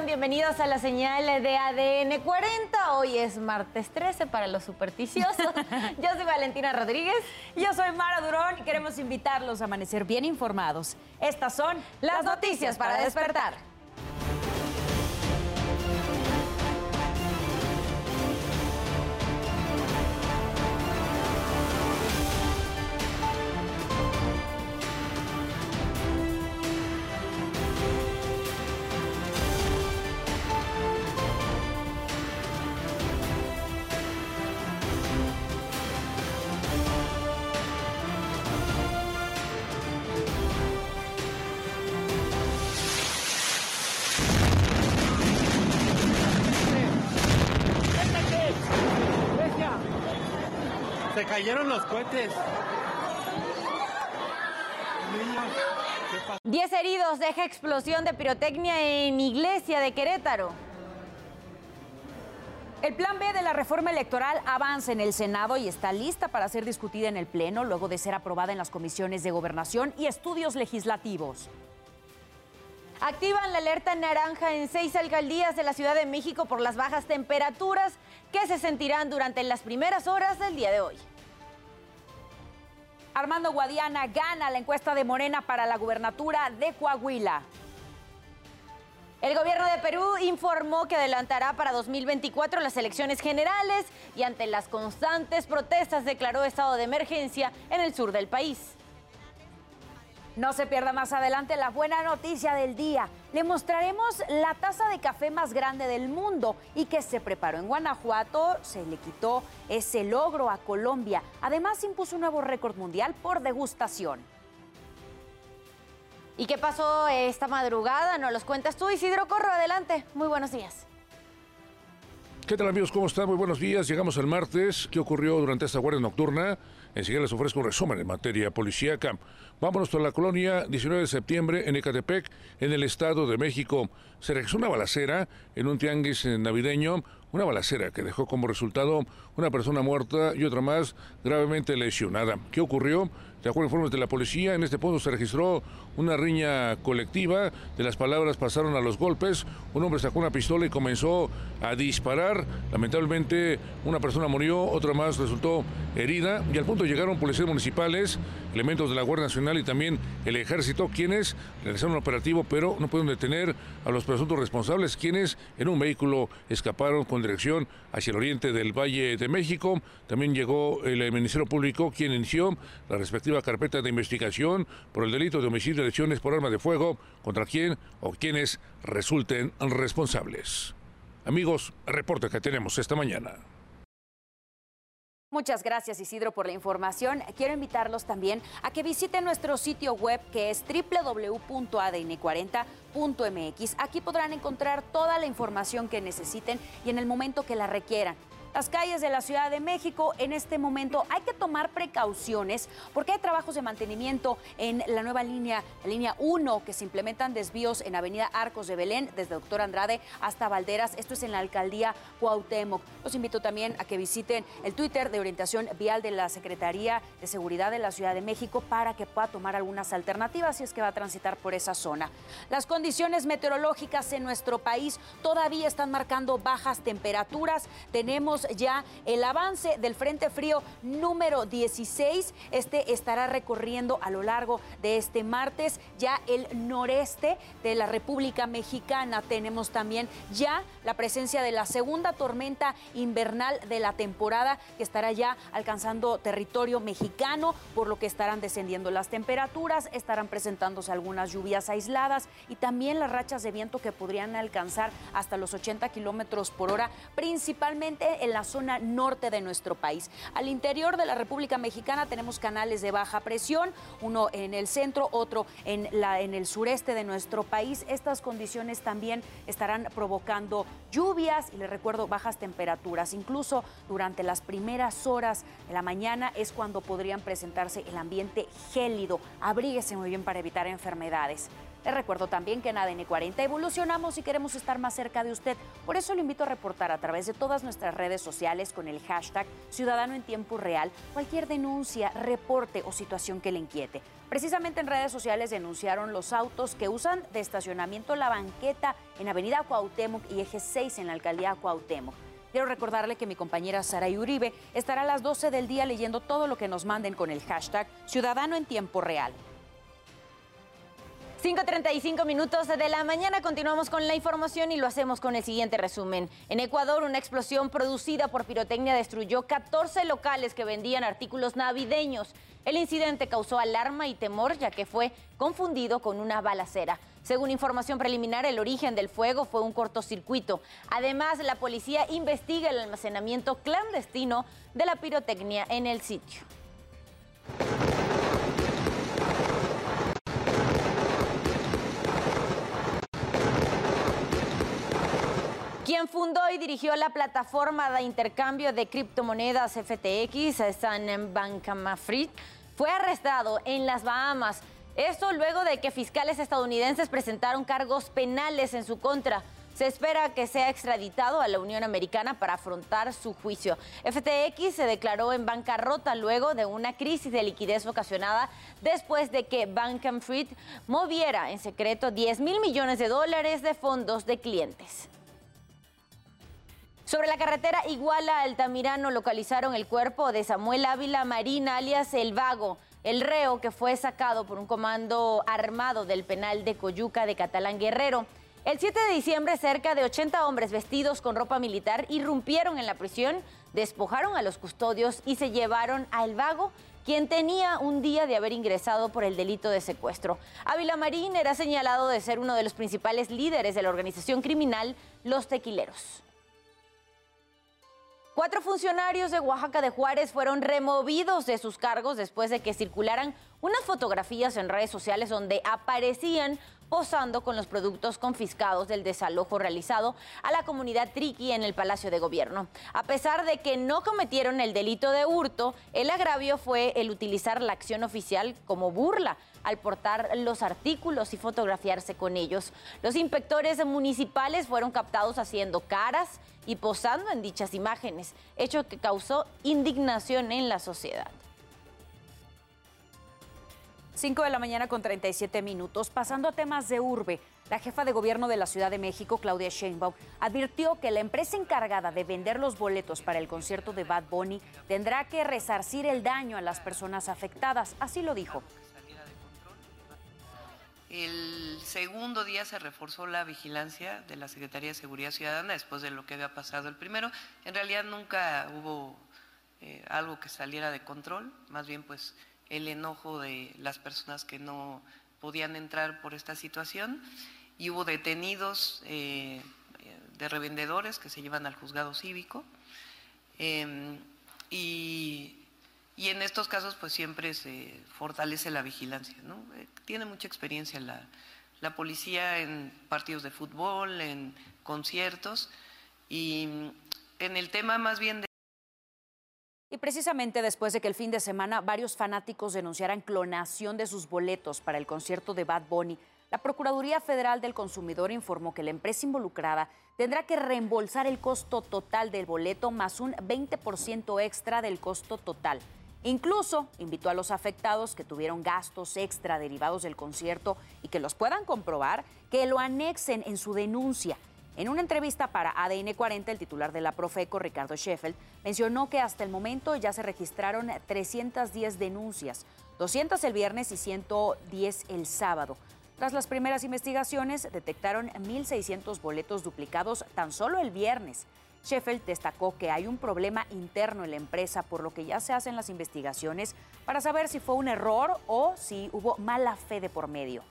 Sean bienvenidos a la señal de ADN 40. Hoy es martes 13 para los supersticiosos. Yo soy Valentina Rodríguez. Yo soy Mara Durón y queremos invitarlos a amanecer bien informados. Estas son las, noticias para despertar. Cayeron los cohetes. Diez heridos deja explosión de pirotecnia en iglesia de Querétaro. El plan B de la reforma electoral avanza en el Senado y está lista para ser discutida en el Pleno luego de ser aprobada en las comisiones de gobernación y estudios legislativos. Activan la alerta naranja en seis alcaldías de la Ciudad de México por las bajas temperaturas que se sentirán durante las primeras horas del día de hoy. Armando Guadiana gana la encuesta de Morena para la gubernatura de Coahuila. El gobierno de Perú informó que adelantará para 2024 las elecciones generales y ante las constantes protestas declaró estado de emergencia en el sur del país. No se pierda más adelante la buena noticia del día. Le mostraremos la taza de café más grande del mundo y que se preparó en Guanajuato. Se le quitó ese logro a Colombia. Además impuso un nuevo récord mundial por degustación. ¿Y qué pasó esta madrugada? Nos los cuentas tú, Isidro Corro. Adelante. Muy buenos días. ¿Qué tal amigos? ¿Cómo están? Muy buenos días. Llegamos al martes. ¿Qué ocurrió durante esta guardia nocturna? Enseguida les ofrezco un resumen en materia policíaca. Vámonos a la colonia 19 de septiembre en Ecatepec, en el Estado de México. Se registró una balacera en un tianguis navideño, una balacera que dejó como resultado una persona muerta y otra más gravemente lesionada. ¿Qué ocurrió? De acuerdo a informes de la policía, en este punto se registró una riña colectiva. De las palabras pasaron a los golpes. Un hombre sacó una pistola y comenzó a disparar. Lamentablemente, una persona murió, otra más resultó herida. Y al punto llegaron policías municipales, elementos de la Guardia Nacional y también el Ejército, quienes realizaron un operativo, pero no pudieron detener a los presuntos responsables, quienes en un vehículo escaparon con dirección hacia el oriente del Valle de México. También llegó el Ministerio Público, quien inició la respectiva carpeta de investigación por el delito de homicidio y lesiones por arma de fuego contra quien o quienes resulten responsables. Amigos, reporte que tenemos esta mañana. Muchas gracias Isidro por la información. Quiero invitarlos también a que visiten nuestro sitio web que es www.adn40.mx. Aquí podrán encontrar toda la información que necesiten y en el momento que la requieran las calles de la Ciudad de México. En este momento hay que tomar precauciones porque hay trabajos de mantenimiento en la nueva línea, la línea 1, que se implementan desvíos en Avenida Arcos de Belén, desde Doctor Andrade hasta Valderas. Esto es en la alcaldía Cuauhtémoc. Los invito también a que visiten el Twitter de orientación vial de la Secretaría de Seguridad de la Ciudad de México para que pueda tomar algunas alternativas si es que va a transitar por esa zona. Las condiciones meteorológicas en nuestro país todavía están marcando bajas temperaturas. Tenemos ya el avance del Frente Frío número 16. Este estará recorriendo a lo largo de este martes ya el noreste de la República Mexicana. Tenemos también ya la presencia de la segunda tormenta invernal de la temporada que estará ya alcanzando territorio mexicano, por lo que estarán descendiendo las temperaturas, estarán presentándose algunas lluvias aisladas y también las rachas de viento que podrían alcanzar hasta los 80 kilómetros por hora, principalmente en la zona norte de nuestro país. Al interior de la República Mexicana tenemos canales de baja presión, uno en el centro, otro en, la, en el sureste de nuestro país. Estas condiciones también estarán provocando lluvias y les recuerdo bajas temperaturas. Incluso durante las primeras horas de la mañana es cuando podrían presentarse el ambiente gélido. Abríguese muy bien para evitar enfermedades. Les recuerdo también que en ADN 40 evolucionamos y queremos estar más cerca de usted. Por eso lo invito a reportar a través de todas nuestras redes sociales con el hashtag Ciudadano en Tiempo Real cualquier denuncia, reporte o situación que le inquiete. Precisamente en redes sociales denunciaron los autos que usan de estacionamiento la banqueta en Avenida Cuauhtémoc y Eje 6 en la Alcaldía Cuauhtémoc. Quiero recordarle que mi compañera Sara Uribe estará a las 12 del día leyendo todo lo que nos manden con el hashtag Ciudadano en Tiempo Real. 5.35 minutos de la mañana continuamos con la información y lo hacemos con el siguiente resumen. En Ecuador, una explosión producida por pirotecnia destruyó 14 locales que vendían artículos navideños. El incidente causó alarma y temor ya que fue confundido con una balacera. Según información preliminar, el origen del fuego fue un cortocircuito. Además, la policía investiga el almacenamiento clandestino de la pirotecnia en el sitio. Quien fundó y dirigió la plataforma de intercambio de criptomonedas FTX, Sam Bankman-Fried, fue arrestado en las Bahamas. Esto luego de que fiscales estadounidenses presentaron cargos penales en su contra. Se espera que sea extraditado a la Unión Americana para afrontar su juicio. FTX se declaró en bancarrota luego de una crisis de liquidez ocasionada después de que Bankman-Fried moviera en secreto 10 mil millones de dólares de fondos de clientes. Sobre la carretera Iguala Altamirano localizaron el cuerpo de Samuel Ávila Marín, alias El Vago, el reo que fue sacado por un comando armado del penal de Coyuca de Catalán Guerrero. El 7 de diciembre, cerca de 80 hombres vestidos con ropa militar irrumpieron en la prisión, despojaron a los custodios y se llevaron a El Vago, quien tenía un día de haber ingresado por el delito de secuestro. Ávila Marín era señalado de ser uno de los principales líderes de la organización criminal Los Tequileros. Cuatro funcionarios de Oaxaca de Juárez fueron removidos de sus cargos después de que circularan unas fotografías en redes sociales donde aparecían posando con los productos confiscados del desalojo realizado a la comunidad Triqui en el Palacio de Gobierno. A pesar de que no cometieron el delito de hurto, el agravio fue el utilizar la acción oficial como burla al portar los artículos y fotografiarse con ellos. Los inspectores municipales fueron captados haciendo caras y posando en dichas imágenes, hecho que causó indignación en la sociedad. 5 de la mañana con 37 minutos. Pasando a temas de urbe, la jefa de gobierno de la Ciudad de México, Claudia Sheinbaum, advirtió que la empresa encargada de vender los boletos para el concierto de Bad Bunny tendrá que resarcir el daño a las personas afectadas. Así lo dijo. El segundo día se reforzó la vigilancia de la Secretaría de Seguridad Ciudadana después de lo que había pasado el primero. En realidad nunca hubo eh, algo que saliera de control, más bien pues el enojo de las personas que no podían entrar por esta situación. Y hubo detenidos eh, de revendedores que se llevan al juzgado cívico. Em, y, en estos casos pues siempre se fortalece la vigilancia. Eh, tiene mucha experiencia la, la policía en partidos de fútbol, en conciertos. Y en el tema más bien de y precisamente después de que el fin de semana varios fanáticos denunciaran clonación de sus boletos para el concierto de Bad Bunny, la Procuraduría Federal del Consumidor informó que la empresa involucrada tendrá que reembolsar el costo total del boleto más un 20% extra del costo total. Incluso invitó a los afectados que tuvieron gastos extra derivados del concierto y que los puedan comprobar que lo anexen en su denuncia. En una entrevista para ADN 40, el titular de la Profeco, Ricardo Sheffield, mencionó que hasta el momento ya se registraron 310 denuncias, 200 el viernes y 110 el sábado. Tras las primeras investigaciones, detectaron 1.600 boletos duplicados tan solo el viernes. Sheffield destacó que hay un problema interno en la empresa, por lo que ya se hacen las investigaciones para saber si fue un error o si hubo mala fe de por medio.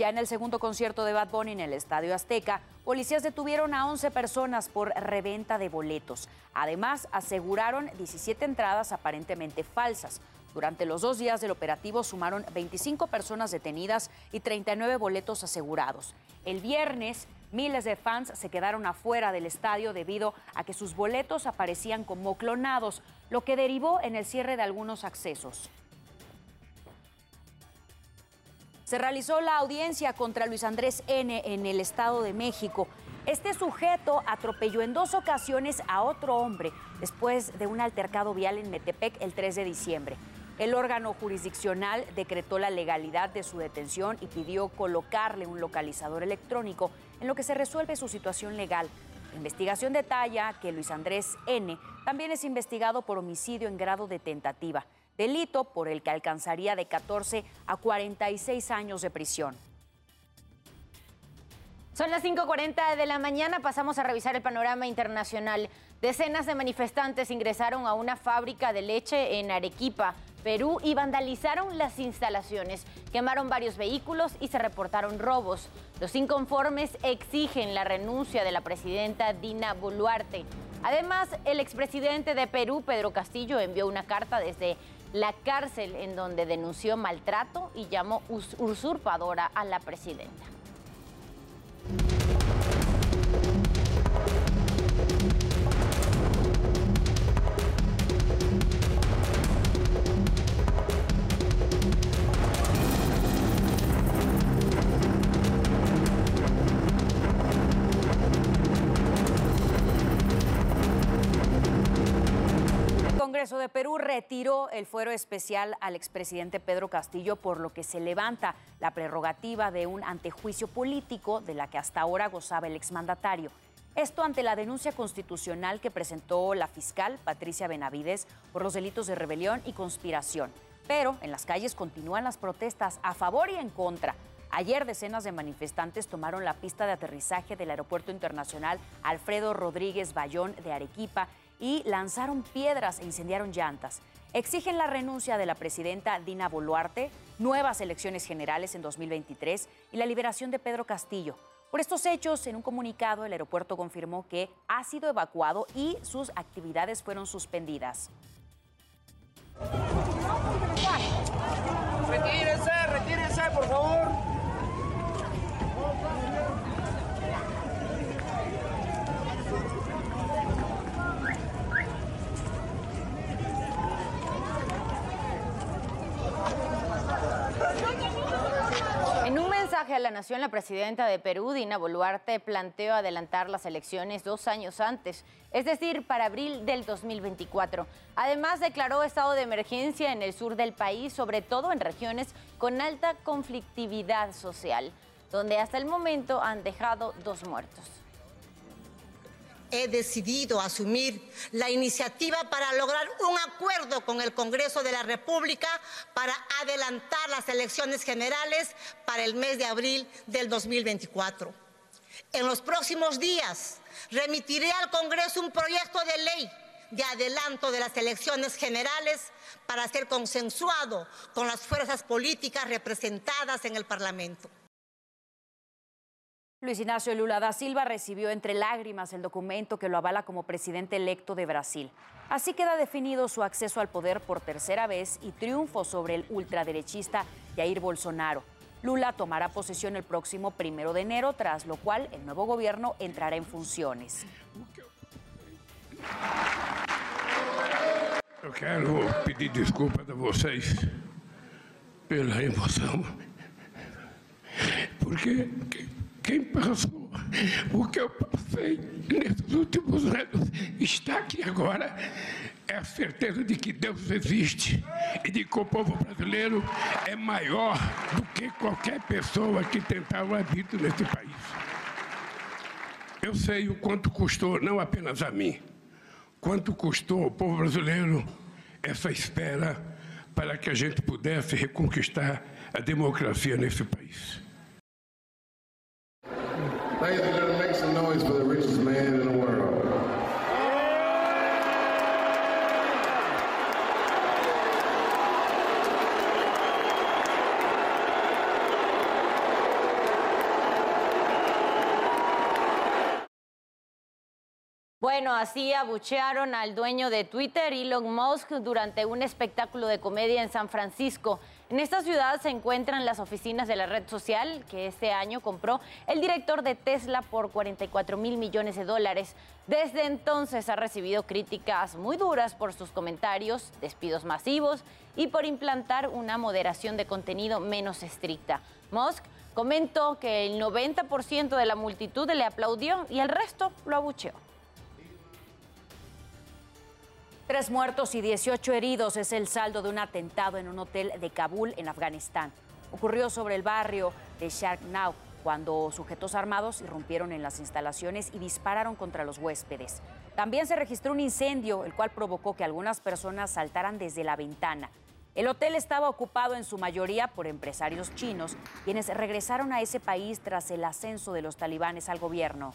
Ya en el segundo concierto de Bad Bunny en el Estadio Azteca, policías detuvieron a 11 personas por reventa de boletos. Además, aseguraron 17 entradas aparentemente falsas. Durante los dos días del operativo sumaron 25 personas detenidas y 39 boletos asegurados. El viernes, miles de fans se quedaron afuera del estadio debido a que sus boletos aparecían como clonados, lo que derivó en el cierre de algunos accesos. Se realizó la audiencia contra Luis Andrés N. en el Estado de México. Este sujeto atropelló en dos ocasiones a otro hombre después de un altercado vial en Metepec el 3 de diciembre. El órgano jurisdiccional decretó la legalidad de su detención y pidió colocarle un localizador electrónico en lo que se resuelve su situación legal. La investigación detalla que Luis Andrés N. también es investigado por homicidio en grado de tentativa, delito por el que alcanzaría de 14 a 46 años de prisión. Son las 5.40 de la mañana, pasamos a revisar el panorama internacional. Decenas de manifestantes ingresaron a una fábrica de leche en Arequipa Perú y vandalizaron las instalaciones. Quemaron varios vehículos y se reportaron robos. Los inconformes exigen la renuncia de la presidenta Dina Boluarte. Además, el expresidente de Perú, Pedro Castillo, envió una carta desde la cárcel en donde denunció maltrato y llamó usurpadora a la presidenta. Congreso de Perú retiró el fuero especial al expresidente Pedro Castillo, por lo que se levanta la prerrogativa de un antejuicio político de la que hasta ahora gozaba el exmandatario. Esto ante la denuncia constitucional que presentó la fiscal Patricia Benavides por los delitos de rebelión y conspiración. Pero en las calles continúan las protestas a favor y en contra. Ayer decenas de manifestantes tomaron la pista de aterrizaje del Aeropuerto Internacional Alfredo Rodríguez Bayón de Arequipa y lanzaron piedras e incendiaron llantas. Exigen la renuncia de la presidenta Dina Boluarte, nuevas elecciones generales en 2023 y la liberación de Pedro Castillo. Por estos hechos, en un comunicado, el aeropuerto confirmó que ha sido evacuado y sus actividades fueron suspendidas. Retírense, retírense, por favor. En un mensaje la Nación, la presidenta de Perú, Dina Boluarte, planteó adelantar las elecciones dos años antes, es decir, para abril del 2024. Además, declaró estado de emergencia en el sur del país, sobre todo en regiones con alta conflictividad social, donde hasta el momento han dejado dos muertos he decidido asumir la iniciativa para lograr un acuerdo con el Congreso de la República para adelantar las elecciones generales para el mes de abril del 2024. En los próximos días remitiré al Congreso un proyecto de ley de adelanto de las elecciones generales para ser consensuado con las fuerzas políticas representadas en el Parlamento. Luis Ignacio Lula da Silva recibió entre lágrimas el documento que lo avala como presidente electo de Brasil. Así queda definido su acceso al poder por tercera vez y triunfo sobre el ultraderechista Jair Bolsonaro. Lula tomará posesión el próximo primero de enero, tras lo cual el nuevo gobierno entrará en funciones. Eu quero pedir desculpas a vocês pela emoção, porque quem passou o que eu passei nesses últimos anos está aqui agora é a certeza de que Deus existe e de que o povo brasileiro é maior do que qualquer pessoa que tentar o habito nesse país. Eu sei o quanto custou, não apenas a mim, quanto custou ao povo brasileiro essa espera para que a gente pudesse reconquistar a democracia nesse país. Some noise for the richest man in the world. Bueno, así abuchearon al dueño de Twitter, Elon Musk, durante un espectáculo de comedia en San Francisco. En esta ciudad se encuentran las oficinas de la red social que este año compró el director de Tesla por 44 mil millones de dólares. Desde entonces ha recibido críticas muy duras por sus comentarios, despidos masivos y por implantar una moderación de contenido menos estricta. Musk comentó que el 90% de la multitud le aplaudió y el resto lo abucheó. Tres muertos y 18 heridos es el saldo de un atentado en un hotel de Kabul, en Afganistán. Ocurrió sobre el barrio de Sharknau, cuando sujetos armados irrumpieron en las instalaciones y dispararon contra los huéspedes. También se registró un incendio, el cual provocó que algunas personas saltaran desde la ventana. El hotel estaba ocupado en su mayoría por empresarios chinos, quienes regresaron a ese país tras el ascenso de los talibanes al gobierno.